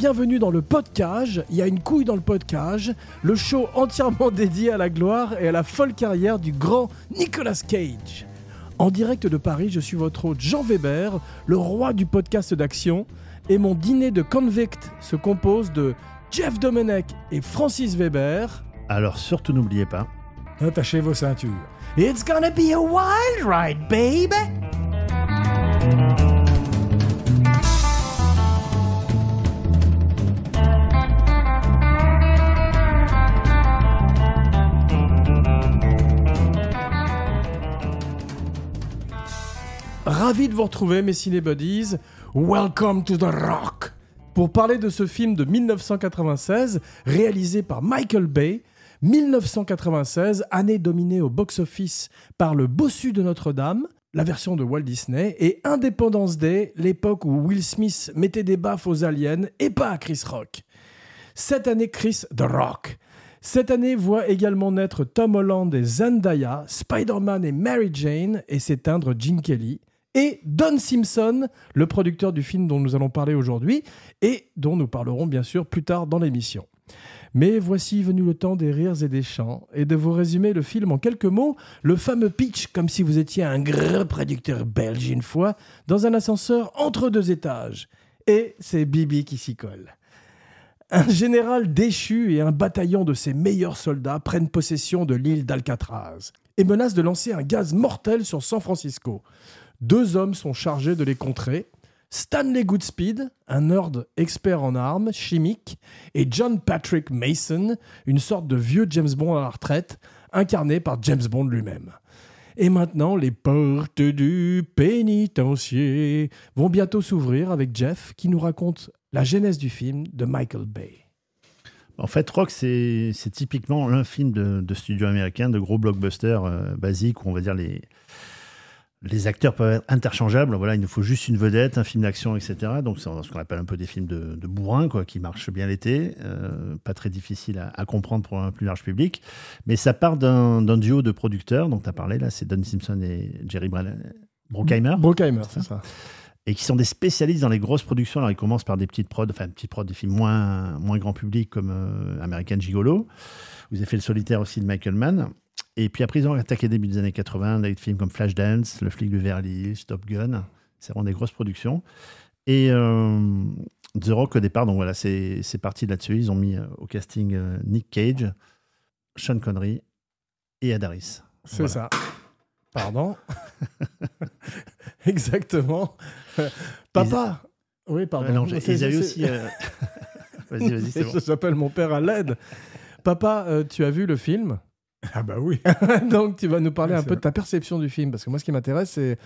bienvenue dans le podcast. Il y a une couille dans le podcast, le show entièrement dédié à la gloire et à la folle carrière du grand Nicolas Cage. En direct de Paris, je suis votre hôte Jean Weber, le roi du podcast d'action, et mon dîner de convict se compose de Jeff Domenech et Francis Weber. Alors surtout n'oubliez pas. Attachez vos ceintures. It's gonna be a wild ride, baby! Ravi de vous retrouver, mes cinébuddies. Welcome to the Rock. Pour parler de ce film de 1996, réalisé par Michael Bay, 1996, année dominée au box-office par Le Bossu de Notre-Dame, la version de Walt Disney, et Independence Day, l'époque où Will Smith mettait des baffes aux aliens et pas à Chris Rock. Cette année, Chris The Rock. Cette année voit également naître Tom Holland et Zendaya, Spider-Man et Mary Jane, et s'éteindre Gene Kelly et Don Simpson, le producteur du film dont nous allons parler aujourd'hui et dont nous parlerons bien sûr plus tard dans l'émission. Mais voici venu le temps des rires et des chants et de vous résumer le film en quelques mots, le fameux pitch comme si vous étiez un gros producteur belge une fois dans un ascenseur entre deux étages. Et c'est Bibi qui s'y colle. Un général déchu et un bataillon de ses meilleurs soldats prennent possession de l'île d'Alcatraz et menacent de lancer un gaz mortel sur San Francisco. Deux hommes sont chargés de les contrer. Stanley Goodspeed, un nerd expert en armes chimiques, et John Patrick Mason, une sorte de vieux James Bond à la retraite, incarné par James Bond lui-même. Et maintenant, les portes du pénitencier vont bientôt s'ouvrir avec Jeff qui nous raconte la genèse du film de Michael Bay. En fait, Rock, c'est typiquement un film de, studio américain, de gros blockbusters euh, basiques, où on va dire les, les acteurs peuvent être interchangeables. Voilà, il nous faut juste une vedette, un film d'action, etc. Donc, c'est ce qu'on appelle un peu des films de, de bourrin, quoi, qui marchent bien l'été. Euh, pas très difficile à, à, comprendre pour un plus large public. Mais ça part d'un duo de producteurs, dont tu as parlé, là, c'est Don Simpson et Jerry Bruckheimer. Bruckheimer, c'est ça. Et qui sont des spécialistes dans les grosses productions. Alors, ils commencent par des petites prods, enfin, petites prods, des films moins, moins grand public, comme euh, American Gigolo. Vous avez fait Le Solitaire aussi de Michael Mann. Et puis après, ils ont attaqué début des années 80 avec des films comme Flashdance, Le flic de Verly, Stop Gun. C'est vraiment des grosses productions. Et euh, The Rock au départ, donc voilà, c'est parti là-dessus. Ils ont mis euh, au casting euh, Nick Cage, Sean Connery et Adaris. C'est ça. Pardon. Exactement. Papa. Oui, pardon. non, ils avaient aussi. vas-y, vas-y, c'est bon. J'appelle mon père à l'aide. Papa, tu as vu le film? ah bah oui. Donc tu vas nous parler un peu de ta perception du film, parce que moi ce qui m'intéresse c'est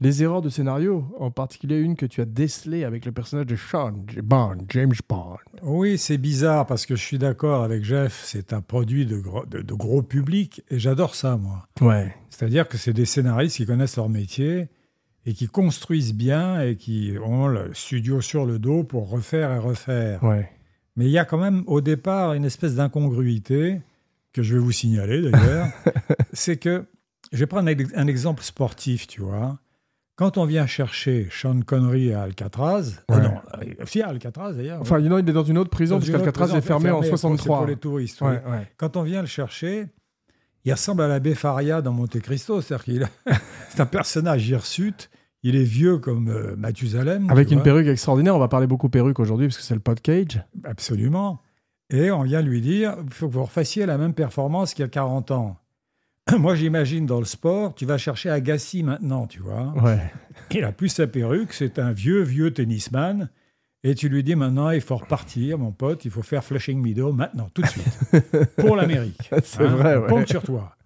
les erreurs de scénario, en particulier une que tu as décelée avec le personnage de Sean Bond, James Bond. Oui, c'est bizarre parce que je suis d'accord avec Jeff, c'est un produit de gros, de, de gros public et j'adore ça moi. Ouais. C'est-à-dire que c'est des scénaristes qui connaissent leur métier et qui construisent bien et qui ont le studio sur le dos pour refaire et refaire. Ouais. Mais il y a quand même au départ une espèce d'incongruité que je vais vous signaler d'ailleurs, c'est que, je vais prendre un exemple sportif, tu vois. Quand on vient chercher Sean Connery à Alcatraz, ouais. euh, non, à Alcatraz d'ailleurs. Enfin, ouais. non, il est dans une autre prison, puisqu'Alcatraz est fermé, fermé, en 63. Pour les touristes. Ouais. Quand on vient le chercher, il ressemble à l'abbé Faria dans Monte Cristo, c'est-à-dire qu'il c'est un personnage hirsute. Il est vieux comme euh, Mathusalem. Avec une vois. perruque extraordinaire. On va parler beaucoup perruque aujourd'hui, parce que c'est le pod cage. Absolument. Et on vient lui dire, il faut que vous refassiez la même performance qu'il y a 40 ans. Moi, j'imagine dans le sport, tu vas chercher Agassi maintenant, tu vois. Ouais. Il a plus sa perruque, c'est un vieux, vieux tennisman. Et tu lui dis maintenant, il faut repartir, mon pote, il faut faire Flushing Meadow maintenant, tout de suite, pour l'Amérique. C'est hein, vrai, ouais. compte sur toi.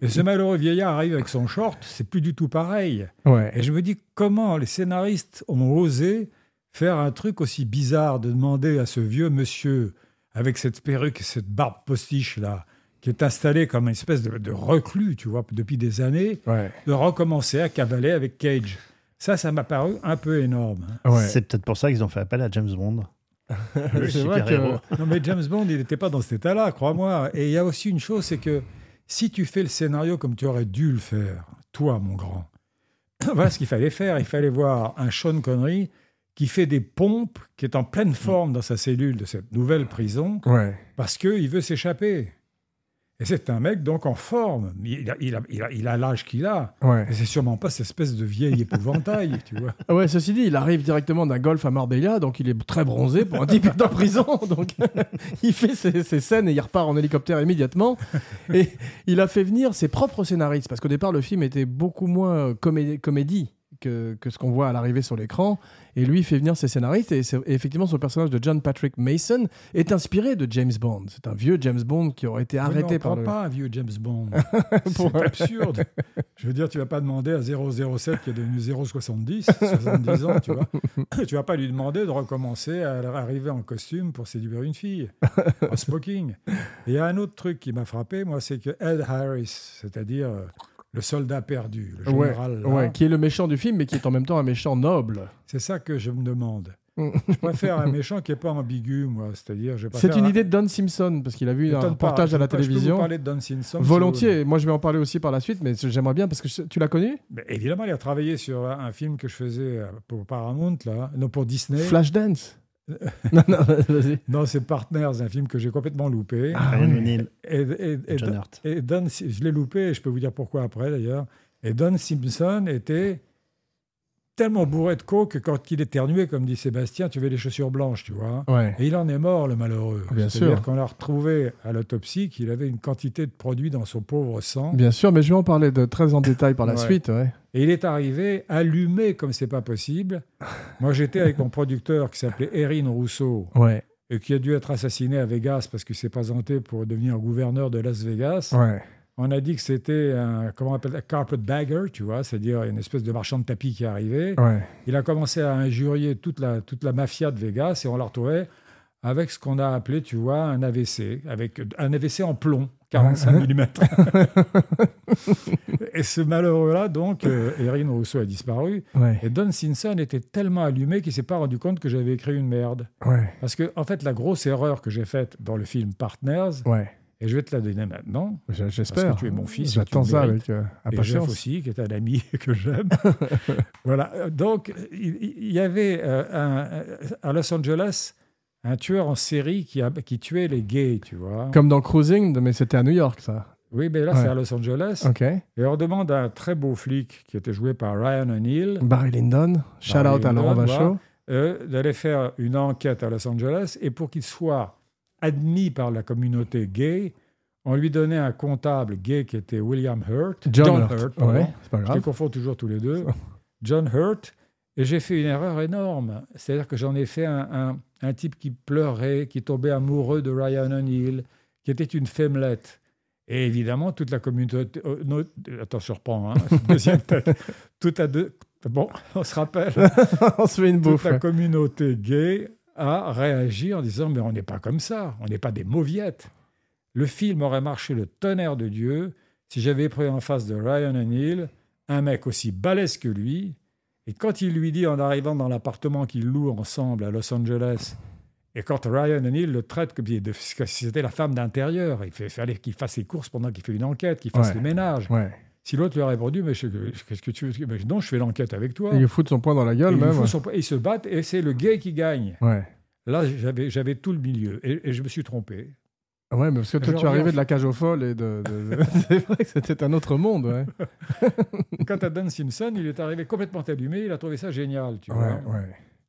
Et ce malheureux vieillard arrive avec son short, c'est plus du tout pareil. Ouais. Et je me dis, comment les scénaristes ont osé faire un truc aussi bizarre de demander à ce vieux monsieur avec cette perruque et cette barbe postiche là, qui est installé comme une espèce de, de, reclus, tu vois, depuis des années, ouais. de recommencer à cavaler avec Cage. Ça, ça m'a paru un peu énorme. Hein. Ouais. C'est peut-être pour ça qu'ils ont fait appel à James Bond. le super héros. Que... Non, mais James Bond, il n'était pas dans cet état-là, crois-moi. Et il y a aussi une chose, c'est que si tu fais le scénario comme tu aurais dû le faire, toi, mon grand, voilà ce qu'il fallait faire. Il fallait voir un Sean Connery qui fait des pompes, qui est en pleine forme dans sa cellule de cette nouvelle prison, Ouais. parce qu'il veut s'échapper. Et c'est un mec donc en forme. Il a il a- il a- il a l'âge qu'il a. Ouais. Et c'est sûrement pas cette espèce de vieil épouvantail, tu vois. Ah Ouais, ceci dit, il arrive directement d'un golf à Marbella, donc il est très bronzé pour un type en prison. Donc il fait ses, ses scènes et il repart en hélicoptère immédiatement. Et il a fait venir ses propres scénaristes, parce qu'au départ, le film était beaucoup moins comé- comédie que, que ce qu'on voit à l'arrivée sur l'écran. Et lui, fait venir ses scénaristes. Et, effectivement, son personnage de John Patrick Mason est inspiré de James Bond. C'est un vieux James Bond qui aurait été non, arrêté par le. pas un vieux James Bond. Pour- c'est absurde. Je veux dire, tu vas pas demander à 007 qui est devenu 070, 70 ans, tu vois. Tu vas pas lui demander de recommencer à arriver en costume pour séduire une fille, en smoking. Et il y a un autre truc qui m'a frappé, moi, c'est que Ed Harris, c'est-à-dire euh, le soldat perdu, le Ouais, général, là, ouais, qui est le méchant du film, mais qui est en même temps un méchant noble. c'est ça que je me demande. Mm. Je préfère un méchant qui est pas ambigu, moi. C'est-à-dire, C'est une un- idée de Don Simpson, parce qu'il a vu un pas. reportage à la télévision. vous parler de Don Simpson. si vous Volontiers, moi je vais en parler aussi par la suite, mais j'aimerais bien parce que je- tu l'as connu? Mais évidemment, il a travaillé sur un, un film que je faisais euh, pour Paramount, là, non pour Disney. Flashdance Non, non, vas-y. Non, c'est Partners, un film que j'ai complètement loupé. Ah, Ryan oui. O'Neill Et, et- et- John Hurt. et Don, je l'ai loupé, et je peux vous dire pourquoi après d'ailleurs. Et Don Simpson était tellement bourré de coke que quand il éternuait, comme dit Sébastien, tu avais les chaussures blanches, tu vois. Ouais. Et il en est mort, le malheureux. Bien C'est-à-dire sûr. qu'on a retrouvé à l'autopsie qu'il avait une quantité de produits dans son pauvre sang. Bien sûr, mais je vais en parler de très en détail par la Ouais. suite. Ouais. Et il est arrivé allumé comme c'est pas possible. Moi, j'étais avec mon producteur qui s'appelait Erin Rousseau Ouais. et qui a dû être assassiné à Vegas parce qu'il s'est présenté pour devenir gouverneur de Las Vegas. Ouais. On a dit que c'était un, comment on appelle ça, carpet bagger, tu vois, c'est-à-dire une espèce de marchand de tapis qui arrivait. Ouais. Il a commencé à injurier toute la, toute la mafia de Vegas et on l'a retrouvé avec ce qu'on a appelé, tu vois, un AVC, avec un AVC en plomb, 45 mm. et ce malheureux-là, donc, euh, Erin Rousseau a disparu. Ouais. Et Don Simpson était tellement allumé qu'il s'est pas rendu compte que j'avais écrit une merde. Ouais. Parce que, en fait, la grosse erreur que j'ai faite dans le film Partners, Ouais. Et je vais te la donner maintenant, J'espère. tu es mon fils et J'attends ça avec euh, et Jeff impatience. aussi, qui est un ami que j'aime. voilà. Euh, Donc, il, y avait euh, un- à Los Angeles un tueur en série qui, a- qui tuait les gays, tu vois. Comme dans Cruising, mais c'était à New York, ça. Oui, mais là, Ouais. c'est à Los Angeles. Ok. Et on demande à un très beau flic qui était joué par Ryan O'Neill Barry Lyndon. Shout out à Laurent euh, d'aller faire une enquête à Los Angeles et pour qu'il soit admis par la communauté gay, on lui donnait un comptable gay qui était William Hurt. John, Hurt. pardon. Ouais, c'est pas Je les grave. confonds toujours tous les deux. John Hurt. Et j'ai fait une erreur énorme. C'est-à-dire que j'en ai fait un, un- un type qui pleurait, qui tombait amoureux de Ryan O'Neill, qui était une femmelette. Et évidemment, toute la communauté. euh, no- attends, je reprends. Hein, deuxième tête. Tout à deux. Bon, on se rappelle. On se fait une toute bouffe. la communauté gay a réagi en disant Mais on n'est pas comme ça, on n'est pas des mauviettes. Le film aurait marché le tonnerre de Dieu si j'avais pris en face de Ryan O'Neill un mec aussi balèze que lui. Et quand il lui dit en arrivant dans l'appartement qu'ils louent ensemble à Los Angeles, et quand Ryan O'Neill le traite comme si c'était la femme d'intérieur, il fait, fallait qu'il fasse ses courses pendant qu'il fait une enquête, qu'il fasse Ouais. le ménage. Ouais. Si l'autre lui a répondu, mais qu'est-ce que tu veux? Mais Non, je fais l'enquête avec toi. Il fout son poing dans la Et gueule, il même. son- et ils se battent et c'est le gay qui gagne. Ouais. Là, j'avais, tout le milieu et, et je me suis trompé. Ouais, mais parce que toi, tu es arrivé de la cage aux folles et de. de- de- c'est vrai que c'était un autre monde, ouais. Quant à Dan Simpson, il est arrivé complètement allumé, il a trouvé ça génial. Tu Ouais, vois. ouais.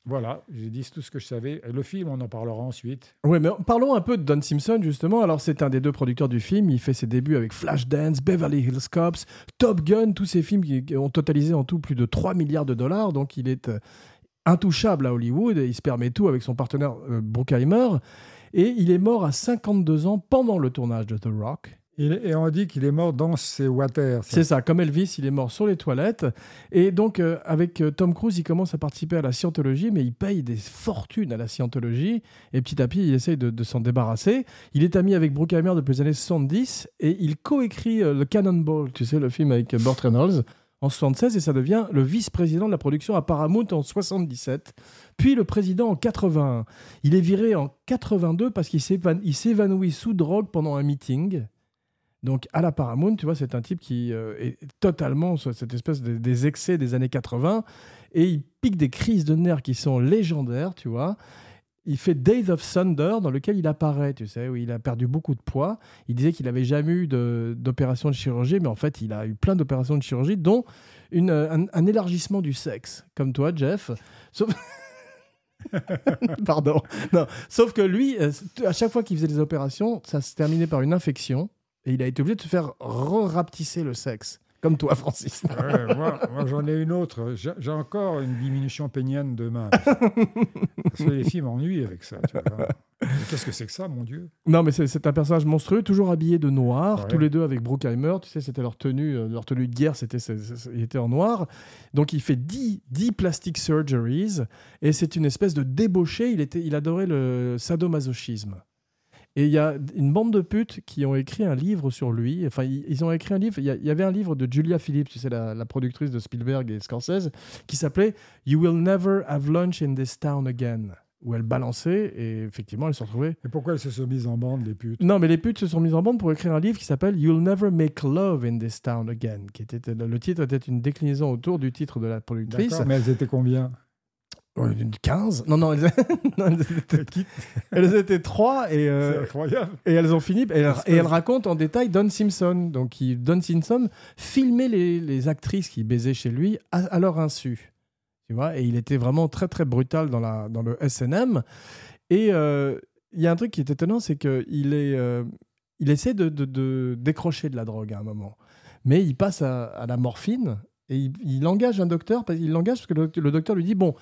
Voilà, j'ai dit tout ce que je savais. Le film, on en parlera ensuite. Ouais, mais parlons un peu de Don Simpson, justement. Alors, c'est un des deux producteurs du film. Il fait ses débuts avec Flashdance, Beverly Hills Cops, Top Gun, tous ces films qui ont totalisé en tout plus de 3 milliards de dollars. Donc, il est euh, intouchable à Hollywood. Il se permet tout avec son partenaire euh, Bruckheimer. Et il est mort à 52 ans pendant le tournage de The Rock. Et on dit qu'il est mort dans ses waters. C'est ça, comme Elvis, il est mort sur les toilettes. Et donc, euh, avec euh, Tom Cruise, il commence à participer à la scientologie, mais il paye des fortunes à la scientologie. Et petit à petit, il essaye de, s'en débarrasser. Il est ami avec Bruckheimer depuis les années 70 et il coécrit euh, le Cannonball, tu sais, le film avec Burt Reynolds, en 76 et ça devient le vice-président de la production à Paramount en 77, puis le président en 81. Il est viré en 82 parce qu'il s'évan- il s'évanouit sous drogue pendant un meeting. Donc à la Paramount, tu vois, c'est un type qui euh, est totalement sur cette espèce de- des excès des années 80 et il pique des crises de nerfs qui sont légendaires, tu vois. Il fait Days of Thunder dans lequel il apparaît, tu sais, où il a perdu beaucoup de poids. Il disait qu'il n'avait jamais eu d'opération de, chirurgie, mais en fait, il a eu plein d'opérations de chirurgie, dont euh, un, élargissement du sexe, comme toi, Jeff. Pardon. Non. Sauf que lui, euh, à chaque fois qu'il faisait des opérations, ça se terminait par une infection et il a été obligé de se faire re-rapetisser le sexe. Comme toi, Francis. Ouais, moi, moi, j'en ai une autre. J'ai encore une diminution pénienne de main. Parce que les filles m'ennuient avec ça. Qu'est-ce que c'est que ça, mon Dieu? Non, mais c'est- un personnage monstrueux, toujours habillé de noir, Ouais. tous les deux avec Bruckheimer. Tu sais, c'était leur tenue, euh, leur tenue de guerre, c'était, il était en noir. Donc, il fait 10, 10 plastic surgeries et c'est une espèce de débauché. Il, était, il adorait le sadomasochisme. Et il y a une bande de putes qui ont écrit un livre sur lui. Enfin, ils, ont écrit un livre. Il y, avait un livre de Julia Phillips, tu sais, la, la productrice de Spielberg et Scorsese, qui s'appelait You Will Never Have Lunch in This Town Again, où elle balançait et effectivement, elle se retrouvait Et pourquoi elles se sont mises en bande, les putes? Non, mais les putes se sont mises en bande pour écrire un livre qui s'appelle You'll Never Make Love in This Town Again. Qui était, le titre était une déclinaison autour du titre de la productrice. Mais elles étaient combien? 15 Non, non, elles, non, elles étaient, elles étaient 3 et, euh, incroyable. et elles ont fini. Et elle, Espèce- et elle raconte en détail Don Simpson. Donc, qui, Don Simpson filmait les, les actrices qui baisaient chez lui à, à leur insu. Tu vois Et il était vraiment très, très brutal dans, la, dans le SNM. Et euh, il y a un truc qui est étonnant, c'est qu'il est, euh, il essaie de, de- de décrocher de la drogue à un moment. Mais il passe à, à la morphine et il, il engage un docteur. parce- Il l'engage parce que le, le docteur lui dit Bon,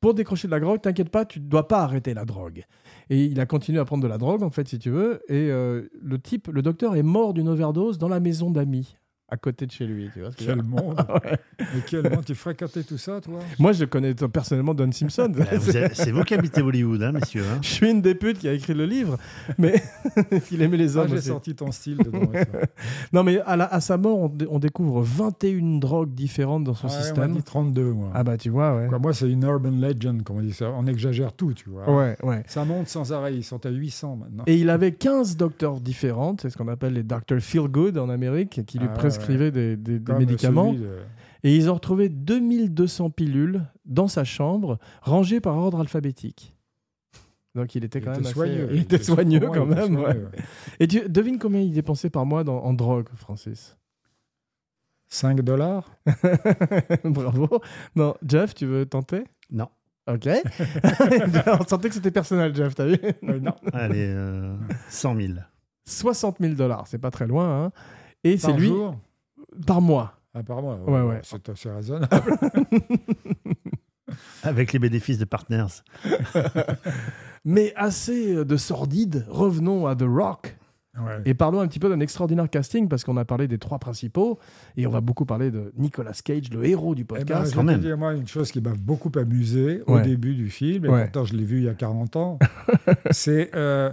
pour décrocher de la drogue, t'inquiète pas, tu ne dois pas arrêter la drogue. Et il a continué à prendre de la drogue, en fait, si tu veux. Et euh, le type, le docteur est mort d'une overdose dans la maison d'amis, à côté de chez lui. Tu vois que Quel monde Mais quel monde Tu fréquentais tout ça, toi? Moi, je connais personnellement Don Simpson. Êtes- C'est vous qui habitez Hollywood, hein, messieurs. hein. Je suis une des putes qui a écrit le livre, mais il aimait les Ah, hommes J'ai aussi. sorti ton style dedans. Non, mais à, la- à sa mort, on, on découvre 21 drogues différentes dans son Ah ouais, système. dit 32, moi. Ah bah tu vois, ouais. Quoi, moi, c'est une urban legend, comme on dit ça. On exagère tout, tu vois. Ouais, ouais. Ça monte sans arrêt. Ils sont à 800 maintenant. Et il avait 15 docteurs différents, c'est ce qu'on appelle les docteurs feel good en Amérique, qui lui Ah ouais, prescrivaient des, des- des médicaments. de- Et ils ont retrouvé 2200 pilules dans sa chambre, rangées par ordre alphabétique. Donc il était Il quand était même assez- soigneux. Il était soigneux Ouais, quand il était même. ouais. soigneux, ouais. Et tu devines combien il dépensait par mois dans- en drogue, Francis? 5 dollars Bravo. Non, Jeff, tu veux tenter? Non. Ok. On sentait que c'était personnel, Jeff, t'as vu? Euh, Non. Allez, euh, 100 000. 60 000 dollars, c'est pas très loin. hein. Et c'est lui jour par mois. Apparemment. Ouais, ouais. C'est assez raisonnable. Avec les bénéfices de Partners. Mais assez euh, de sordide, revenons à The Rock. Ouais. Et parlons un petit peu d'un extraordinaire casting parce qu'on a parlé des trois principaux et on va beaucoup parler de Nicolas Cage, le héros du Eh ben, podcast. je quand vais te même. dire, moi, une chose qui m'a beaucoup amusé au début du film, et Ouais. pourtant je l'ai vu il y a 40 ans, c'est. euh,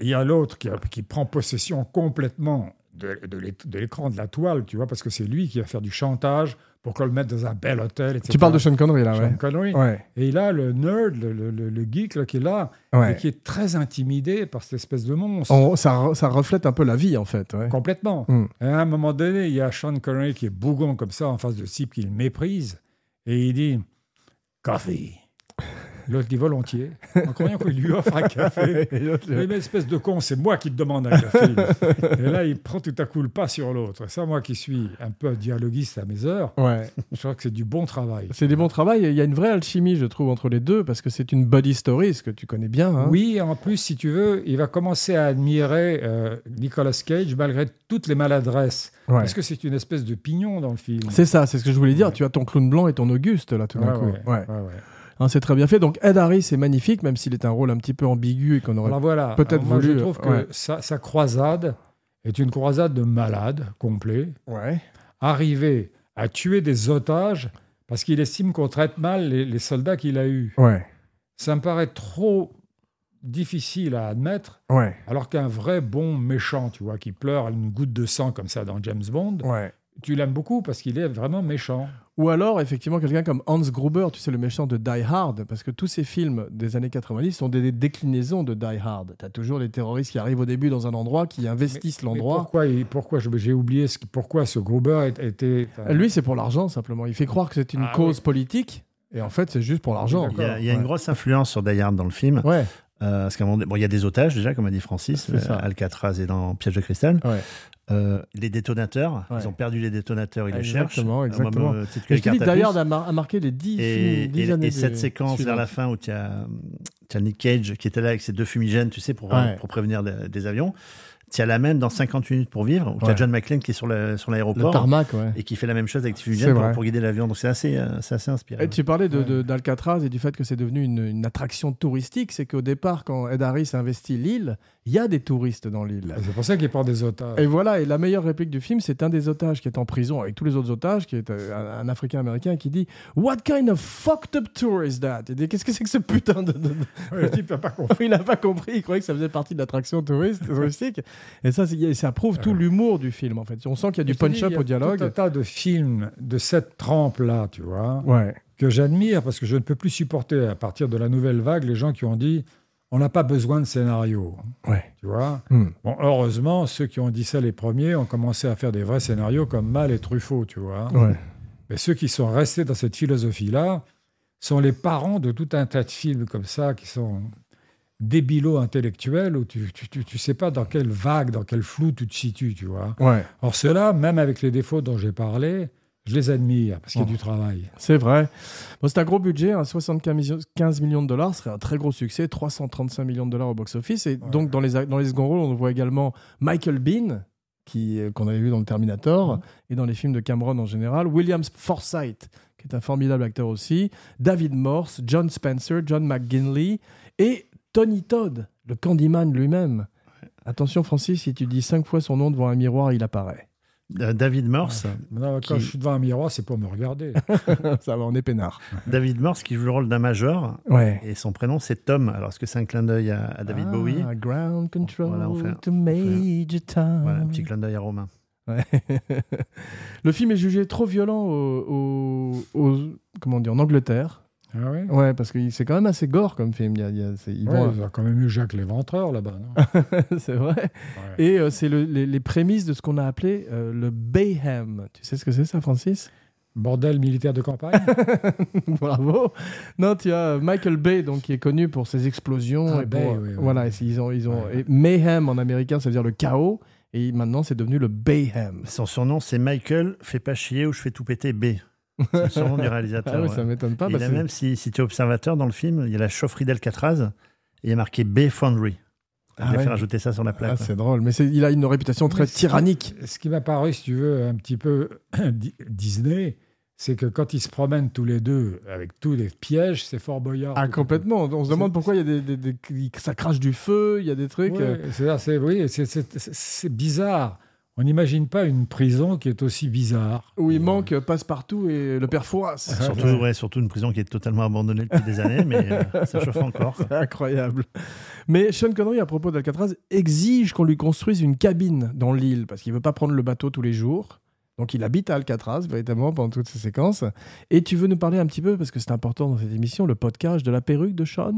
Il y a l'autre qui, qui prend possession complètement de, de l'é- de l'écran, de la toile, tu vois, parce que c'est lui qui va faire du chantage pour qu'on le mette dans un bel hôtel, etc. tu parles de Sean Connery là, Sean ouais. Connery. Ouais, Et il a le nerd, le, le- geek là, qui est là, et qui est très intimidé par cette espèce de monstre. On- ça, ça reflète un peu la vie en fait. Complètement. Mm. Et à un moment donné, il y a Sean Connery qui est bougon comme ça en face de type qu'il méprise. Et il dit Café. L'autre dit volontiers, en croyant qu'il lui offre un café. Mais mais espèce de con, c'est moi qui te demande un café. Et là, il prend tout à coup le pas sur l'autre. Ça, moi qui suis un peu dialoguiste à mes heures, ouais. je crois que c'est du bon travail. C'est des bons travail. Il y a une vraie alchimie, je trouve, entre les deux parce que c'est une buddy story, ce que tu connais bien. hein. Oui, en plus, si tu veux, il va commencer à admirer euh, Nicolas Cage malgré toutes les maladresses. Ouais. Parce que c'est une espèce de pignon dans le film. C'est ça, c'est ce que je voulais dire. Ouais. Tu as ton clown blanc et ton Auguste là tout d'un Ouais, coup. ouais, Ouais. Hein, c'est très bien fait. Donc Ed Harris est magnifique, même s'il est un rôle un petit peu ambigu et qu'on aurait. Voilà, peut-être Alors moi, voulu, je trouve que ouais. sa, sa croisade est une croisade de malades complet, Ouais. arrivé à tuer des otages parce qu'il estime qu'on traite mal les, les soldats qu'il a eus. Ouais. Ça me paraît trop difficile à admettre, Ouais. alors qu'un vrai bon méchant, tu vois, qui pleure une goutte de sang comme ça dans James Bond, Ouais. tu l'aimes beaucoup parce qu'il est vraiment méchant. Ou alors, effectivement, quelqu'un comme Hans Gruber, tu sais, le méchant de Die Hard, parce que tous ces films des années 90 sont des déclinaisons de Die Hard. Tu as toujours les terroristes qui arrivent au début dans un endroit, qui investissent l'endroit. Pourquoi, pourquoi j'ai oublié ce, pourquoi ce Gruber était. enfin, Lui, c'est pour l'argent, simplement. Il fait croire que c'est une Ah, cause oui. politique, et en fait, c'est juste pour l'argent. Il y a, il y a Ouais. une grosse influence sur Die Hard dans le film. Ouais, Euh, parce qu'à un moment donné- bon, il y a des otages déjà, comme a dit Francis. Euh, Alcatraz est dans Piège de cristal. ouais. Euh, les détonateurs, Ouais. ils ont perdu les détonateurs, ils les cherchent. Exactement, Euh, exactement. d'ailleurs, a, mar- a marqué les 10 Et, films, 10 et- années et cette séquence vers la fin où tu as, Nick Cage qui était là avec ses deux fumigènes, tu sais, pour, Ouais. pour prévenir des, des avions. Tu as la même dans 50 minutes pour vivre, où tu Ouais. as John McClane qui est sur le- sur Le l'aéroport tarmac, ouais. et qui fait la même chose avec fumigènes pour, pour guider l'avion. Donc c'est assez, euh, c'est assez inspirant. Et tu parlais de- Ouais. de- d'Alcatraz et du fait que c'est devenu une, une attraction touristique. C'est qu'au départ, quand Ed Harris investit l'île, il y a des touristes dans l'île. C'est pour ça qu'il prend des otages. Et voilà, et la meilleure réplique du film, c'est un des otages qui est en prison avec tous les autres otages, qui est euh, un, un Africain-Américain, qui dit What kind of fucked up tour is that? Il dit Qu'est-ce que c'est que ce putain de. de- de- Ouais, le type n'a pas compris. il n'a pas compris, il croyait que ça faisait partie de l'attraction touriste, touristique. Et ça, ça prouve tout l'humour du film, en fait. On sent qu'il y a du Je te dis, punch-up il y a au dialogue. Tout un tas de films de cette trempe-là, tu vois, Ouais. que j'admire parce que je ne peux plus supporter à partir de la nouvelle vague les gens qui ont dit on n'a pas besoin de scénario, Ouais. tu vois. Hmm. Bon, heureusement, ceux qui ont dit ça les premiers ont commencé à faire des vrais scénarios comme Mal et Truffaut, tu vois. Ouais. Mais ceux qui sont restés dans cette philosophie-là sont les parents de tout un tas de films comme ça qui sont débilos intellectuels où tu tu, tu, tu sais pas dans quelle vague, dans quel flou tu te situes, tu vois. Ouais. Or ceux-là, même avec les défauts dont j'ai parlé, je les admire parce qu'il y a Oh. du travail. C'est vrai. Bon, c'est un gros budget, hein, 75 millions, 15 millions de dollars, ce serait un très gros succès, 335 millions de dollars au box-office. Et Ouais. donc, dans les, dans les seconds rôles, on voit également Michael Bean, qui, euh, qu'on avait vu dans le Terminator, et dans les films de Cameron en général, William Forsythe, qui est un formidable acteur aussi, David Morse, John Spencer, John McGinley, et Tony Todd, le Candyman lui-même. Attention, Francis, si tu dis cinq fois son nom devant un miroir, il apparaît. David Morse, quand Qui- je suis devant un miroir, c'est pour me regarder. Ça va, on est peinard. David Morse qui joue le rôle d'un major Ouais. et son prénom c'est Tom. Alors est-ce que c'est un clin d'œil à, à David Ah, Bowie Ground control Voilà, on fait- to Major Tom. Voilà, un petit clin d'œil à Romain. Ouais. le film est jugé trop violent au, au- au- comment dire, en Angleterre. Ah oui Ouais, parce que c'est quand même assez gore comme film. Il y a- il y a- ils Ouais, vont- quand même eu Jacques Léventreur là-bas. non? C'est vrai. Ouais. Et euh, c'est le- les, les prémices de ce qu'on a appelé euh, le Bayhem. Tu sais ce que c'est ça, Francis? Bordel militaire de campagne Bravo. Non, tu as Michael Bay, donc qui est connu pour ses explosions. Ah, et Bay, pour- oui, oui. voilà, et ils ont, ils ont Ouais. et Mayhem en américain, ça veut dire le chaos. Et maintenant, c'est devenu le Bayhem. Son surnom c'est Michael, fais pas chier ou je fais tout péter B. C'est surnom du réalisateur. Ah oui, ouais. ça m'étonne pas. Et parce il a que- même, si, si tu es observateur dans le film, il y a la chaufferie d'Alcatraz et il y a marqué B Foundry. Il Ah a ouais. fait rajouter ça sur la plaque. Ah, c'est drôle, mais il a une réputation très tyrannique. Ce qui m'a paru, si tu veux, un petit peu Di- Disney, c'est que quand ils se promènent tous les deux avec tous les pièges, c'est fort boyard. Ah, complètement. On se demande pourquoi il y a des, des- des- des- ça crache du feu, il y a des trucs. euh, Ouais, c'est- c'est- oui, c'est bizarre. On n'imagine pas une prison qui est aussi bizarre. Où il manque euh, passe-partout et le père Fouras. Surtout, ouais, surtout une prison qui est totalement abandonnée depuis des années, mais euh, ça chauffe encore. C'est incroyable. Mais Sean Connery, à propos d'Alcatraz, exige qu'on lui construise une cabine dans l'île parce qu'il veut pas prendre le bateau tous les jours. Donc il habite à Alcatraz, véritablement, pendant toutes ces séquences. Et tu veux nous parler un petit peu, parce que c'est important dans cette émission, le podcast de la perruque de Sean?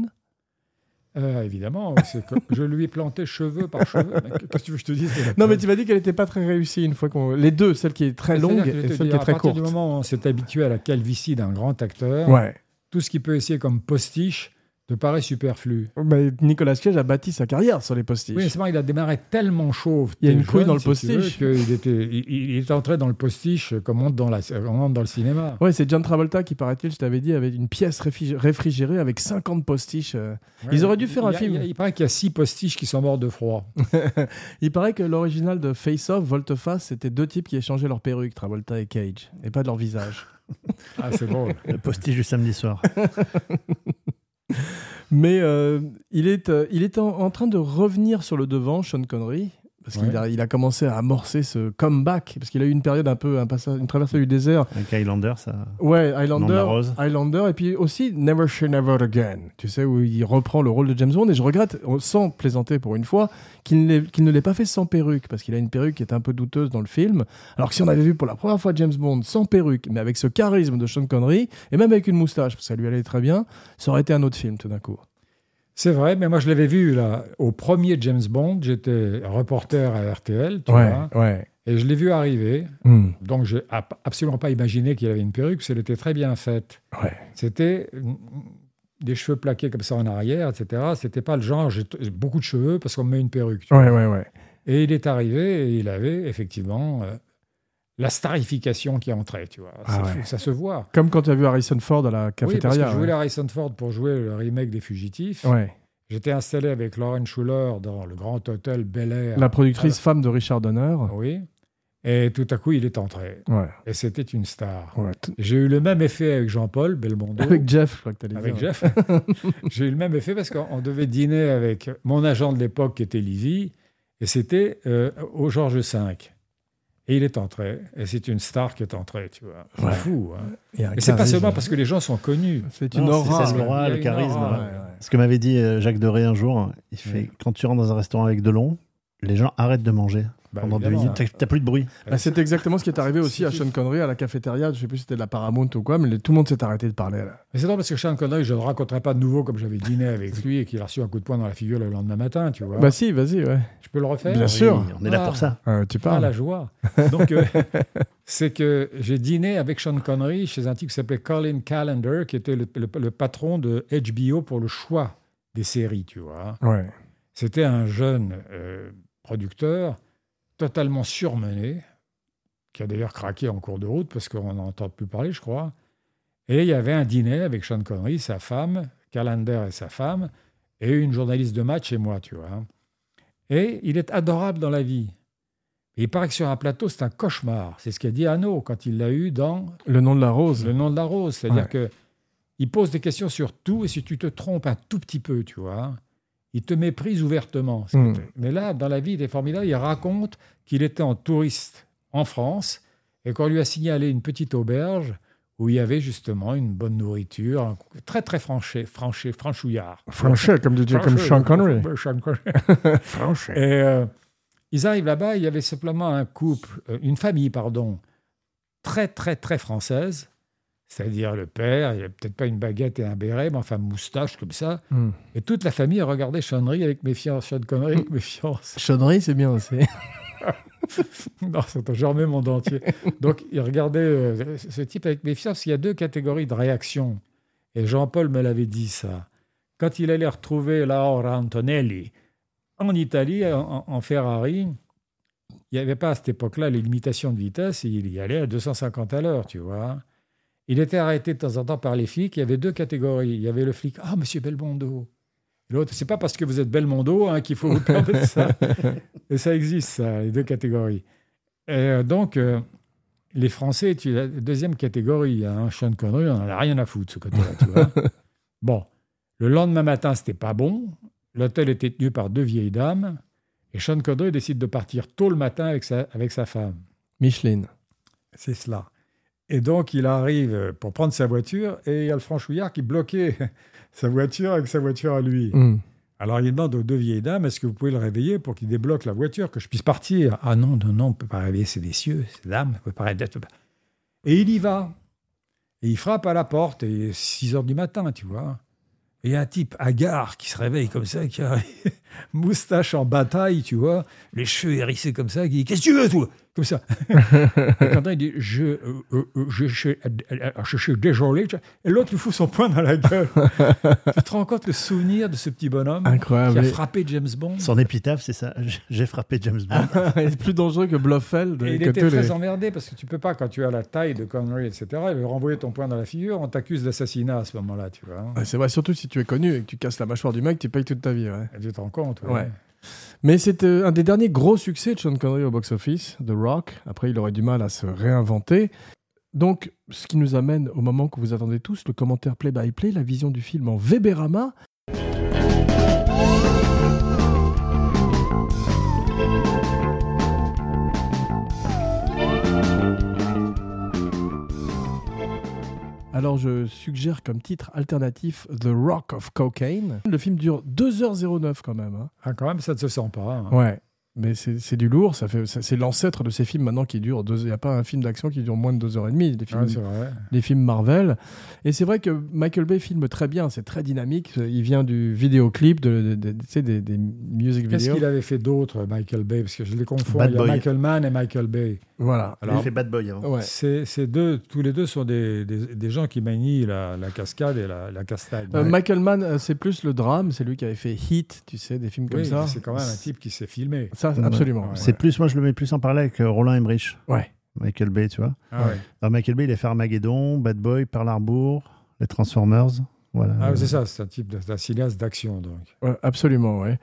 Euh, évidemment, que je lui ai planté cheveux par cheveux. Qu'est-ce que tu veux que je te dise Non, mais tu m'as dit qu'elle n'était pas très réussie une fois qu'on. Les deux, celle qui est très longue et celle qui est très À partir courte. du moment où on s'est habitué à la calvitie d'un grand acteur, Ouais. tout ce qui peut essayer comme postiche te paraît superflu. Mais Nicolas Cage a bâti sa carrière sur les postiches. Oui, mais seulement il a démarré tellement chauve. Il y a une couille dans le si tu veux, postiche. qu'il était, il, il est entré dans le postiche comme on entre dans, la, on entre dans le cinéma. Ouais, c'est John Travolta qui, paraît-il, je t'avais dit, avait une pièce réfrigé- réfrigérée avec 50 postiches. euh. Ils auraient dû faire Il un a- film. Il, a- il paraît qu'il y a six postiches qui sont morts de froid. Il paraît que l'original de Face Off, Volte-Face, c'était deux types qui échangeaient leur perruque, Travolta et Cage, et pas de leur visage. Ah, c'est drôle. Le postiche du samedi soir. Mais euh, il est, euh, il est en, en train de revenir sur le devant, Sean Connery, Parce Ouais. qu'il a, il a commencé à amorcer ce comeback. Parce qu'il a eu une période un peu, un passage, une traversée du désert. Avec Highlander, ça. Ouais, Highlander. Highlander, et puis aussi Never Say Never Again. Tu sais, où il reprend le rôle de James Bond. Et je regrette, sans plaisanter pour une fois, qu'il ne l'ait- qu'il ne l'ait pas fait sans perruque. Parce qu'il a une perruque qui est un peu douteuse dans le film. Alors que si on avait vu pour la première fois James Bond sans perruque, mais avec ce charisme de Sean Connery, et même avec une moustache, parce que ça lui allait très bien, ça aurait été un autre film tout d'un coup. C'est vrai, mais moi je l'avais vu là au premier James Bond. J'étais reporter à RTL, tu vois, ouais. et je l'ai vu arriver. Hmm. Donc j'ai ap- absolument pas imaginé qu'il avait une perruque, parce qu'elle était très bien faite. Ouais. C'était des cheveux plaqués comme ça en arrière, etc. C'était pas le genre j'ai beaucoup de cheveux parce qu'on me met une perruque. tu Ouais, vois. ouais, ouais. Et il est arrivé et il avait effectivement euh, la starification qui entrait, tu vois. Ah C'est ouais. fou, ça se voit. Comme quand tu as vu Harrison Ford à la Oui, parce cafétéria. que je voulais ouais. Harrison Ford pour jouer le remake des Fugitifs. Ouais. J'étais installé avec Lauren Schuller dans le grand hôtel Bel Air. La productrice femme de Richard Donner. Oui. Et tout à coup, il est entré. Ouais. Et c'était une star. ouais. J'ai eu le même effet avec Jean-Paul Belmondo. Avec Jeff, je crois que tu Avec dire. Jeff. J'ai eu le même effet parce qu'on devait dîner avec mon agent de l'époque qui était Livy, et c'était euh, au Georges V. Et il est entré, et c'est une star qui est entrée, tu vois. C'est Ouais. fou. Hein. Et c'est pas seulement parce que les gens sont connus. C'est une aura. c'est l'aura, le charisme. aura, ouais. Ce que m'avait dit euh, Jacques Doré un jour, il fait quand tu rentres dans un restaurant avec Delon, les gens arrêtent de manger Bah, pendant deux minutes. T'as- plus de bruit. Bah, c'est exactement ce qui est arrivé aussi à Sean Connery à la cafétéria. Je sais plus si c'était de la Paramount ou quoi, mais les- tout le monde s'est arrêté de parler. Là. Mais c'est drôle parce que Sean Connery, je ne le raconterai pas de nouveau comme j'avais dîné avec lui et qu'il a reçu un coup de poing dans la figure le lendemain matin, tu vois. Bah si, vas-y, ouais. je peux le refaire? Bien sûr. On est là Ah. pour ça. Euh, tu Ah, parles. la joie. Donc, euh, c'est que j'ai dîné avec Sean Connery chez un type qui s'appelait Colin Callender, qui était le, le- le patron de HBO pour le choix des séries, tu vois. Ouais. C'était un jeune euh, producteur totalement surmené, qui a d'ailleurs craqué en cours de route parce qu'on n'en entend plus parler, je crois. Et il y avait un dîner avec Sean Connery, sa femme, Callender et sa femme, et une journaliste de match et moi, tu vois. Et il est adorable dans la vie. Et il paraît que sur un plateau, c'est un cauchemar. C'est ce qu'a dit Hanno quand il l'a eu dans Le nom de la rose. le nom de la rose. C'est-à-dire Ouais. que il pose des questions sur tout et si tu te trompes un tout petit peu, tu vois, il te méprise ouvertement. C'est- Mm. Mais là, dans la vie, il est formidable. Il raconte qu'il était en touriste en France et qu'on lui a signalé une petite auberge où il y avait justement une bonne nourriture, un- très très franché, franché, franchouillard. Franchet, comme, tu dis, comme Franché, Sean Connery. Sean Connery. Franchet. Et euh, ils arrivent là-bas, il y avait simplement un couple, euh, une famille, pardon, très, très, très française. C'est-à-dire le père, il n'y a peut-être pas une baguette et un béret, mais enfin moustache comme ça. Hmm. Et toute la famille regardait Connery avec méfiance, Sean Connery avec méfiance. Chaudry, c'est bien aussi. non, c'est je remets mon dentier. Donc, il regardait euh, ce type avec méfiance. Il y a deux catégories de réaction. Et Jean-Paul me l'avait dit ça. Quand il allait retrouver Laura Antonelli en Italie, en, en Ferrari, il n'y avait pas à cette époque-là les limitations de vitesse. Il y allait à 250 à l'heure, tu vois. Il était arrêté de temps en temps par les flics. Il y avait deux catégories. Il y avait le flic, ah, monsieur Belmondo. L'autre, c'est pas parce que vous êtes Belmondo hein, qu'il faut vous permettre ça. Et ça existe, ça, les deux catégories. Et euh, donc, euh, les Français, tu la deuxième catégorie. Hein, Sean Connery, on n'en a rien à foutre, ce côté-là, tu vois. Bon, le lendemain matin, c'était pas bon. L'hôtel était tenu par deux vieilles dames. Et Sean Connery décide de partir tôt le matin avec sa, avec sa femme. Micheline. C'est cela. Et donc, il arrive pour prendre sa voiture et il y a le franchouillard qui bloquait sa voiture avec sa voiture à lui. Hmm. Alors, il demande aux deux vieilles dames est-ce que vous pouvez le réveiller pour qu'il débloque la voiture, que je puisse partir? Ah non, non, non, on ne peut pas réveiller ces messieurs, ces dames, on peut pas réveiller. Et il y va. Et il frappe à la porte, et il est 6 heures du matin, tu vois. Et il y a un type hagard qui se réveille comme ça, qui a moustache en bataille, tu vois, les cheveux hérissés comme ça, qui dit Qu'est-ce que tu veux, toi? Comme ça. et quand il dit Je, euh, euh, euh, je, je, je suis désolé. Et l'autre lui fout son poing dans la gueule. tu te rends compte le souvenir de ce petit bonhomme Incroyable. qui a Et- frappé James Bond? Son épitaphe, c'est ça. J'ai frappé James Bond. il est plus dangereux que Blofeld. Et il que était très les- emmerdé parce que tu peux pas, quand tu as la taille de Connery, etc., lui renvoyer ton poing dans la figure, on t'accuse d'assassinat à ce moment-là, tu vois. Ouais, c'est vrai, surtout si tu es connu et que tu casses la mâchoire du mec, tu payes toute ta vie. ouais. Et Tu te rends compte ouais. Ouais. Mais c'est euh, un des derniers gros succès de Sean Connery au box-office, The Rock. Après, il aurait du mal à se réinventer. Donc, ce qui nous amène au moment que vous attendez tous, le commentaire play-by-play, la vision du film en Weberama. Alors je suggère comme titre alternatif The Rock of Cocaine. Le film dure 2h09 quand même. hein. Ah, quand même, ça ne se sent pas. hein. Ouais. Mais c'est c'est du lourd, ça fait, c'est l'ancêtre de ces films maintenant qui durent deux. Il n'y a pas un film d'action qui dure moins de deux heures et demie. Les films, Ouais, c'est vrai. les films Marvel. Et c'est vrai que Michael Bay filme très bien, c'est très dynamique. Il vient du vidéoclip, de, de- de- tu sais, des, des music Qu'est-ce videos. qu'il avait fait d'autre, Michael Bay? Parce que je les confonds. Bad Il y a Boy. Michael Mann et Michael Bay. Voilà. Il Alors, a fait Bad Boy avant. Ouais. c'est c'est deux, tous les deux sont des, des, des gens qui manient la, la cascade et la, la castagne. Euh, Michael Mann, euh, c'est plus le drame, c'est lui qui avait fait Hit, tu sais, des films comme Oui, ça. c'est quand même un type qui s'est filmé. Ça, absolument. Ouais. C'est plus, moi je le mets plus en parallèle avec Roland Emmerich. Ouais. Michael Bay, tu vois. Ah, ouais. Alors, Michael Bay, il a fait Armageddon, Bad Boy, Pearl Harbor, les Transformers. Voilà. Ah, c'est ça, c'est un type d'un cinéaste d'action. Donc. Ouais, absolument, ouais.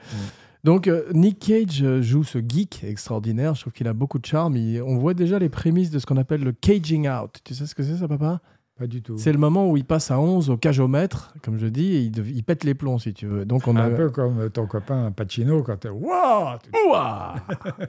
Donc euh, Nick Cage euh, joue ce geek extraordinaire. Je trouve qu'il a beaucoup de charme. Il- on voit déjà les prémices de ce qu'on appelle le caging out. Tu sais ce que c'est ça, papa? Pas du tout. C'est le moment où il passe à 11 au cagomètre, comme je dis, et il, pète les plombs, si tu veux. Donc on a... Un peu comme ton copain Pacino quand Tu- Ouah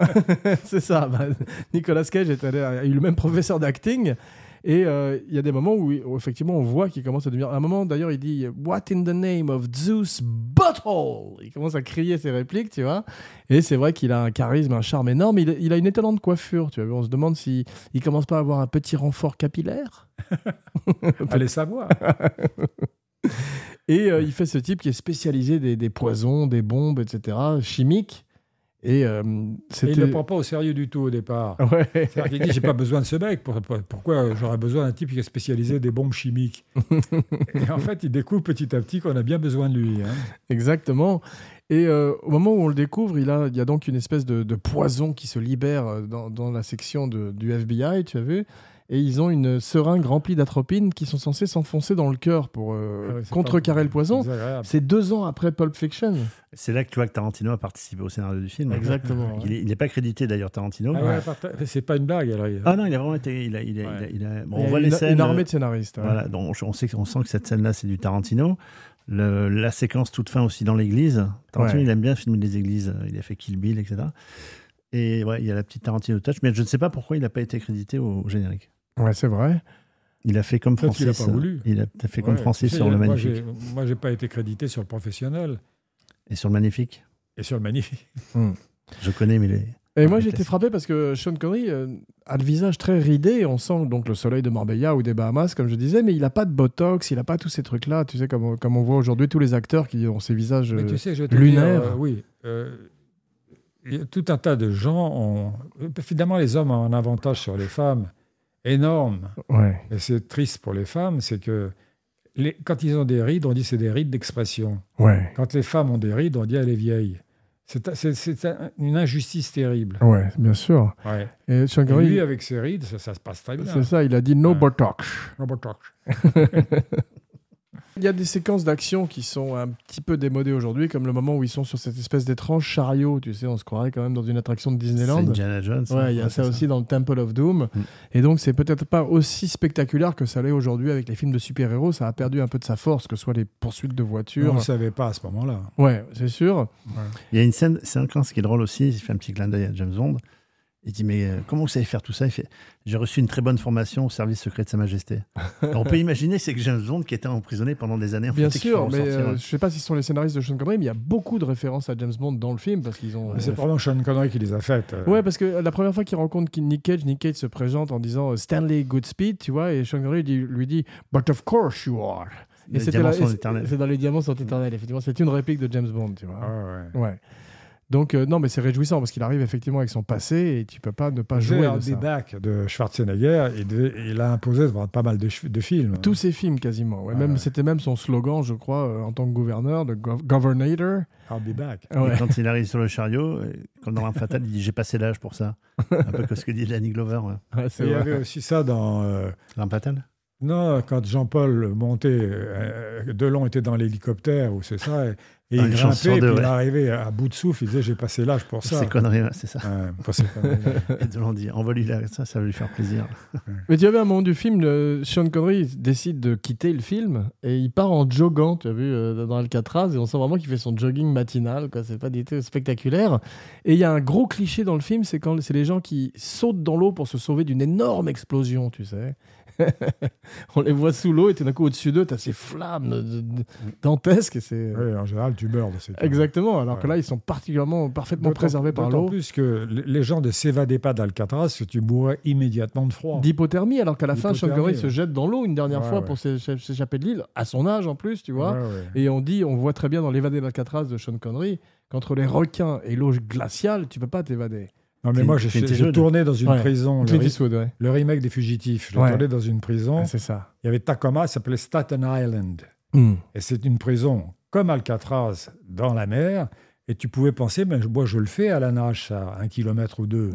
c'est ça. bah, Nicolas Cage est allé- a eu le même professeur d'acting. Et euh, il y a des moments où, où effectivement on voit qu'il commence à devenir. À un moment d'ailleurs, il dit What in the name of Zeus butthole? Il commence à crier ses répliques, tu vois. Et c'est vrai qu'il a un charisme, un charme énorme. Il, il a une étonnante coiffure, tu vois. On se demande s'il il commence pas à avoir un petit renfort capillaire. Allez savoir. Et euh, il fait ce type qui est spécialisé des, des poisons, des bombes, etc., chimiques. Et euh, Et il ne le prend pas au sérieux du tout au départ. Ouais. C'est-à-dire qu'il dit J'ai pas besoin de ce mec. Pour- pour- pourquoi j'aurais besoin d'un type qui est spécialisé des bombes chimiques Et en fait, il découvre petit à petit qu'on a bien besoin de lui. hein. Exactement. Et euh, au moment où on le découvre, il, a, il y a donc une espèce de, de poison qui se libère euh, dans, dans la section de- du FBI, tu as vu Et ils ont une seringue remplie d'atropine qui sont censés s'enfoncer dans le cœur pour euh, Ah contrecarrer le poison. C'est deux ans après Pulp Fiction. C'est là que tu vois que Tarantino a participé au scénario du film. Exactement. Il est- il n'est pas crédité d'ailleurs, Tarantino. Ah ouais, c'est pas une blague. Alors, il- Ah non, il a vraiment été. Il a, il a- Ouais. il a- il a- bon, Il y on a voit une, les scènes. une armée de scénaristes. ouais. Voilà, donc on, sait, on sent que cette scène-là, c'est du Tarantino. Le- la séquence toute fin aussi dans l'église. Tarantino, Ouais. il aime bien filmer les églises. Il a fait Kill Bill, etc. Et ouais, il y a la petite Tarantino touch, mais je ne sais pas pourquoi il n'a pas été crédité au, au générique. Ouais, c'est vrai. Il a fait comme Peut-être qu'il a Francis. pas voulu. Il a fait comme Ouais, Francis tu sais, sur le moi, magnifique. j'ai- Moi, j'ai pas été crédité sur le professionnel Et sur le magnifique, et sur le magnifique. je connais, mais les. Et moi, j'ai été frappé parce que Sean Connery euh, a le visage très ridé. On sent donc le soleil de Marbella ou des Bahamas, comme je disais, mais il n'a pas de botox, il n'a pas tous ces trucs-là. Tu sais, comme, on- comme on voit aujourd'hui tous les acteurs qui ont ces visages. Mais euh, tu sais, je vais te lunaire. dire, euh, oui. euh, il y a tout un tas de gens ont. Finalement, les hommes ont un avantage sur les femmes énorme. Ouais. Et c'est triste pour les femmes, c'est que les- quand ils ont des rides, on dit c'est des rides d'expression. Ouais. Quand les femmes ont des rides, on dit elle est vieille. C'est c'est- c'est un- une injustice terrible. Ouais, bien sûr. Ouais. Et Et lui, avec ses rides, ça, ça se passe très bien. c'est ça, il a dit no botox. Robert Koch. Il y a des séquences d'action qui sont un petit peu démodées aujourd'hui, comme le moment où ils sont sur cette espèce d'étrange chariot. Tu sais, on se croirait quand même dans une attraction de C'est Disneyland. Indiana Jones. Ouais, il y a ça c'est aussi dans le Temple of Doom. Mm. Et donc, c'est peut-être pas aussi spectaculaire que ça l'est aujourd'hui avec les films de super-héros. Ça a perdu un peu de sa force, que ce soit les poursuites de On voitures. ne le savait pas à ce moment-là. Ouais, c'est sûr. Il y a une scène, c'est un ce qui est drôle aussi, il fait un petit clin d'œil à James Bond. Il dit, mais euh, comment vous savez faire tout ça? Il fait, j'ai reçu une très bonne formation au service secret de Sa Majesté. Alors, on peut imaginer, c'est que James Bond qui était emprisonné pendant des années. en Bien fait, sûr, mais euh, je sais pas si ce sont les scénaristes de Sean Connery, mais il y a beaucoup de références à James Bond dans le film parce qu'ils ont. Mais c'est euh, probablement Sean Connery qui les a faites. euh. Ouais, parce que la première fois qu'il rencontre Nick Cage, Nick Cage se présente en disant Stanley Goodspeed, tu vois, et Sean Connery dit- lui dit But of course you are. Les c'était diamants la- sont et c'est- éternels. C'est dans les diamants sont éternels, effectivement. C'est une réplique de James Bond, tu vois. Ah ouais. Ouais. Donc, euh, non, mais c'est réjouissant parce qu'il arrive effectivement avec son passé et tu peux pas ne pas jouer J'ai un de ça. back de Schwarzenegger, il, devait- il a imposé devant pas mal de, films. Tous ses films quasiment. ouais. Ah même ouais. C'était même son slogan, je crois, euh, en tant que gouverneur, de gov- Governator. I'll be back. Ouais. Et quand il arrive sur le chariot, euh, quand dans fatale, il dit J'ai passé l'âge pour ça. Un peu comme ce que dit Danny Glover. ouais. Ouais, c'est Et il y avait aussi ça dans. euh, non, quand Jean-Paul montait, euh, Delon était dans l'hélicoptère, ou c'est ça, et Et Ah, il grimpait, puis il arrivait à bout de souffle. Il disait J'ai passé l'âge pour ça. C'est connerie, c'est ça. Et de l'on dit, envoie-lui là, ça, ça va lui faire plaisir. Mais tu as vu à un moment du film, le- Sean Connery décide de quitter le film et il part en joggant, tu as vu, euh, dans Alcatraz, et on sent vraiment qu'il fait son jogging matinal, quoi. C'est pas du tout spectaculaire. Et il y a un gros cliché dans le film, c'est quand c'est les gens qui sautent dans l'eau pour se sauver d'une énorme explosion, tu sais. on les voit sous l'eau et tout d'un coup au-dessus d'eux, t'as ces flammes dantesques. Et c'est... Ouais, en général, tu meurs de cette Exactement, alors que Ouais. là, ils sont particulièrement, parfaitement D'autant- préservés par l'eau. plus que les gens ne s'évadaient pas d'Alcatraz, que tu mourrais immédiatement de froid. D'hypothermie, alors qu'à la fin, Sean D'hypothermie, Connery se ouais. jette dans l'eau une dernière Ouais, fois ouais. pour s'écha- s'échapper de l'île, à son âge en plus, tu vois. Ouais, ouais. Et on dit, on voit très bien dans l'évadé d'Alcatraz de Sean Connery, qu'entre les requins et l'eau glaciale, tu peux pas t'évader. Non, mais moi, j'ai tourné dans une Ouais. prison. Le, Clint ri- Eastwood, ouais. le remake des Fugitifs. J'ai Ouais. tourné dans une prison. Ah, c'est ça. Il y avait Tacoma, ça s'appelait Staten Island. Hmm. Et c'est une prison comme Alcatraz dans la mer. Et tu pouvais penser, mais moi, je le fais à la nage, ça, un kilomètre ou deux.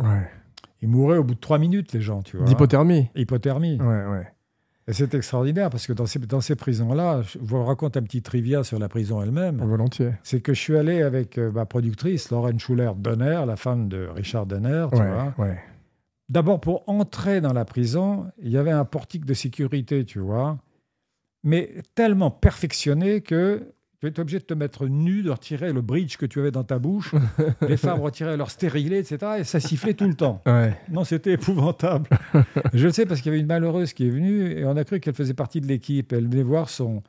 Ils mouraient au bout de trois minutes, les gens, tu vois. D'hypothermie. Hypothermie. Ouais, ouais. Et c'est extraordinaire parce que dans ces, dans ces prisons-là, je vous raconte un petit trivia sur la prison elle-même. Volontiers. C'est que je suis allé avec euh, ma productrice, Lauren Schuller Donner, la femme de Richard Donner, tu Ouais, vois. ouais. D'abord, pour entrer dans la prison, il y avait un portique de sécurité, tu vois, mais tellement perfectionné que tu étais obligé de te mettre nu, de retirer le bridge que tu avais dans ta bouche. Les femmes retiraient leur stérilet, etc. Et ça sifflait tout le temps. Ouais. Non, c'était épouvantable. Je le sais parce qu'il y avait une malheureuse qui est venue et on a cru qu'elle faisait partie de l'équipe. Elle venait voir son,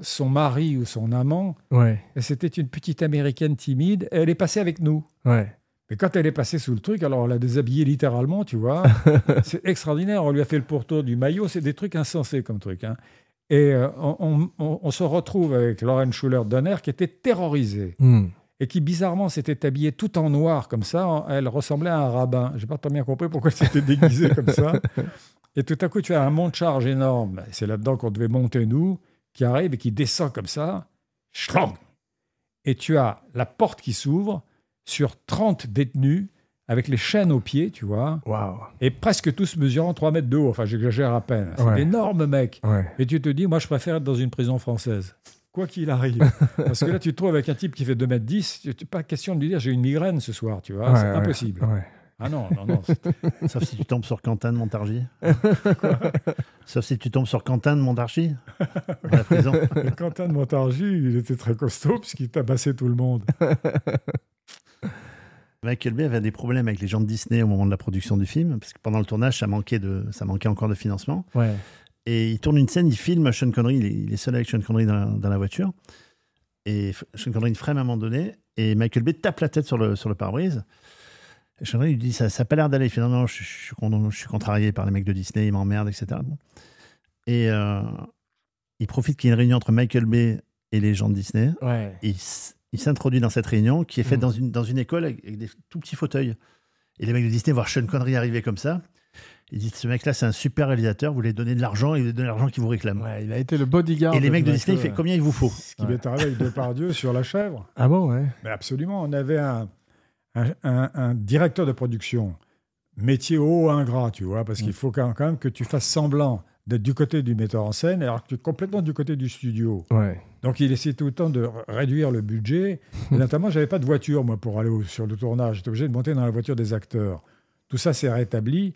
son mari ou son amant. Ouais. Et c'était une petite américaine timide. Et elle est passée avec nous. Ouais. Mais quand elle est passée sous le truc, alors on l'a déshabillée littéralement, tu vois. c'est extraordinaire. On lui a fait le pourtour du maillot. C'est des trucs insensés comme truc. hein. Et euh, on, on- on se retrouve avec Lauren Schuller Donner qui était terrorisée Hmm. et qui bizarrement s'était habillée tout en noir comme ça. Elle ressemblait à un rabbin. J'ai pas très bien compris pourquoi elle s'était déguisée comme ça. Et tout à coup, tu as un mont de charge énorme. Et C'est là-dedans qu'on devait monter nous, qui arrive et qui descend comme ça. Et tu as la porte qui s'ouvre sur 30 détenus avec les chaînes aux pieds, tu vois, Waouh. et presque tous mesurant 3 mètres de haut. Enfin, j'exagère à peine. C'est Ouais. d'énormes mecs. Ouais. Et tu te dis, moi, je préfère être dans une prison française. Quoi qu'il arrive. Parce que là, tu te trouves avec un type qui fait 2 mètres 10. Tu- Pas question de lui dire, j'ai une migraine ce soir, tu vois. Ouais, c'est ouais. impossible. Ouais. Ah non, non, non. Sauf si tu tombes sur Quentin de Montargis. Sauf si tu tombes sur Quentin de Montargis. Quentin de Montargis, il était très costaud puisqu'il tabassait tout le monde. Michael Bay avait des problèmes avec les gens de Disney au moment de la production du film, parce que pendant le tournage, ça manquait, de, ça manquait encore de financement. Ouais. Et il tourne une scène, il filme Sean Connery, il est, il est seul avec Sean Connery dans la, dans la voiture. Et Sean Connery freine à un moment donné, et Michael Bay tape la tête sur le, sur le pare-brise. Et Sean Connery lui dit Ça n'a pas l'air d'aller. Il fait Non, non, je, je suis con- je suis contrarié par les mecs de Disney, ils m'emmerdent, etc. Bon. Et euh, il profite qu'il y ait une réunion entre Michael Bay et les gens de Disney. Ouais. Et il, s- il s'introduit dans cette réunion qui est faite Mhm. dans, une, dans une école avec, des tout petits fauteuils. Et les mecs de Disney voient Sean Connery arriver comme ça. Ils disent Ce mec-là, c'est un super réalisateur, vous lui donnez de l'argent et vous lui donnez de l'argent qu'il vous réclame. Ouais, il a été le bodyguard. Et les mecs de Disney, il fait combien il vous faut Ce qui m'est arrivé avec Depardieu sur La Chèvre. Ah bon, ouais. Mais absolument, on avait un, un, un- un directeur de production, métier haut ingrat, tu vois, parce qu'il faut quand même que tu fasses semblant d'être du côté du metteur en scène, alors que tu es complètement du côté du studio. Ouais. Donc il essayait tout le temps de réduire le budget. Et notamment, j'avais pas de voiture, moi, pour aller au- sur le tournage. J'étais obligé de monter dans la voiture des acteurs. Tout ça s'est rétabli.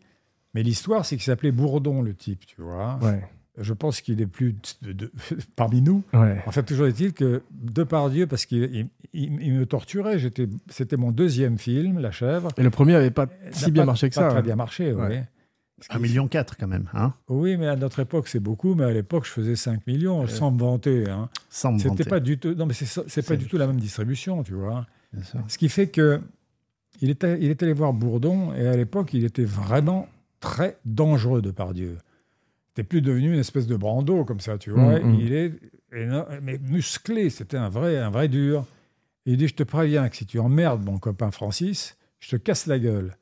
Mais l'histoire, c'est qu'il s'appelait Bourdon, le type, tu vois. Ouais. Je pense qu'il est plus de- de- parmi nous. Ouais. Enfin, toujours est-il que Depardieu, parce qu'il il, il- il me torturait, c'était mon deuxième film, La Chèvre. Et le premier avait pas si bien pas- marché que pas ça. très ouais. bien marché, oui. Ouais. Un million quatre quand même, hein Oui, mais à notre époque, c'est beaucoup. Mais à l'époque, je faisais 5 millions, sans me vanter. Hein. Sans me C'était vanter, pas du tout. Non, mais c'est, pas du tout la même distribution, tu vois. Ce qui fait que il était, il est allé voir Bourdon et à l'époque, il était vraiment très dangereux, Depardieu. C'était plus devenu une espèce de brando comme ça, tu vois. Mm, mm. Il est mais musclé, c'était un vrai, un vrai dur. Et il dit, je te préviens que si tu emmerdes mon copain Francis, je te casse la gueule.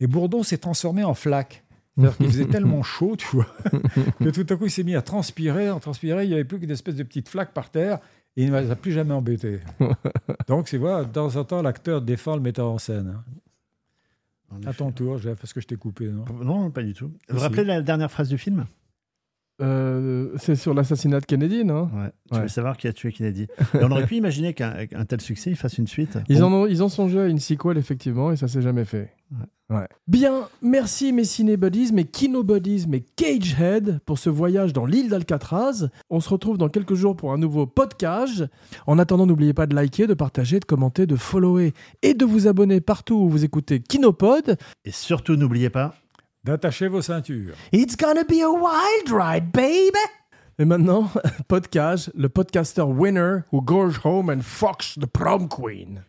Et Bourdon s'est transformé en flaque. C'est-à-dire qu'il faisait tellement chaud, tu vois, que tout à coup, il s'est mis à transpirer. En transpirer, il n'y avait plus qu'une espèce de petite flaque par terre et il ne m'a plus jamais embêté. Donc, c'est voilà, de temps en temps, l'acteur défend le metteur en scène. hein. En À ton tour, Jeff, parce que je t'ai coupé, non? Non, pas du tout. Vous vous rappelez la dernière phrase du film? Euh, c'est sur l'assassinat de Kennedy, non? Ouais. Tu Ouais. veux savoir qui a tué Kennedy Et On aurait pu imaginer qu'un un tel succès, il fasse une suite. Ils, Bon, en ont, ils ont songé à une sequel, effectivement, et ça s'est jamais fait. Ouais. Ouais. Bien, merci mes cinébuddies, mes kinobuddies, mes cagehead pour ce voyage dans l'île d'Alcatraz. On se retrouve dans quelques jours pour un nouveau podcast. En attendant, n'oubliez pas de liker, de partager, de commenter, de follower et de vous abonner partout où vous écoutez Kinopod. Et surtout, n'oubliez pas, D'attacher vos ceintures. It's gonna be a wild ride, baby! Et maintenant, podcast, le podcaster winner who goes home and fucks the prom queen.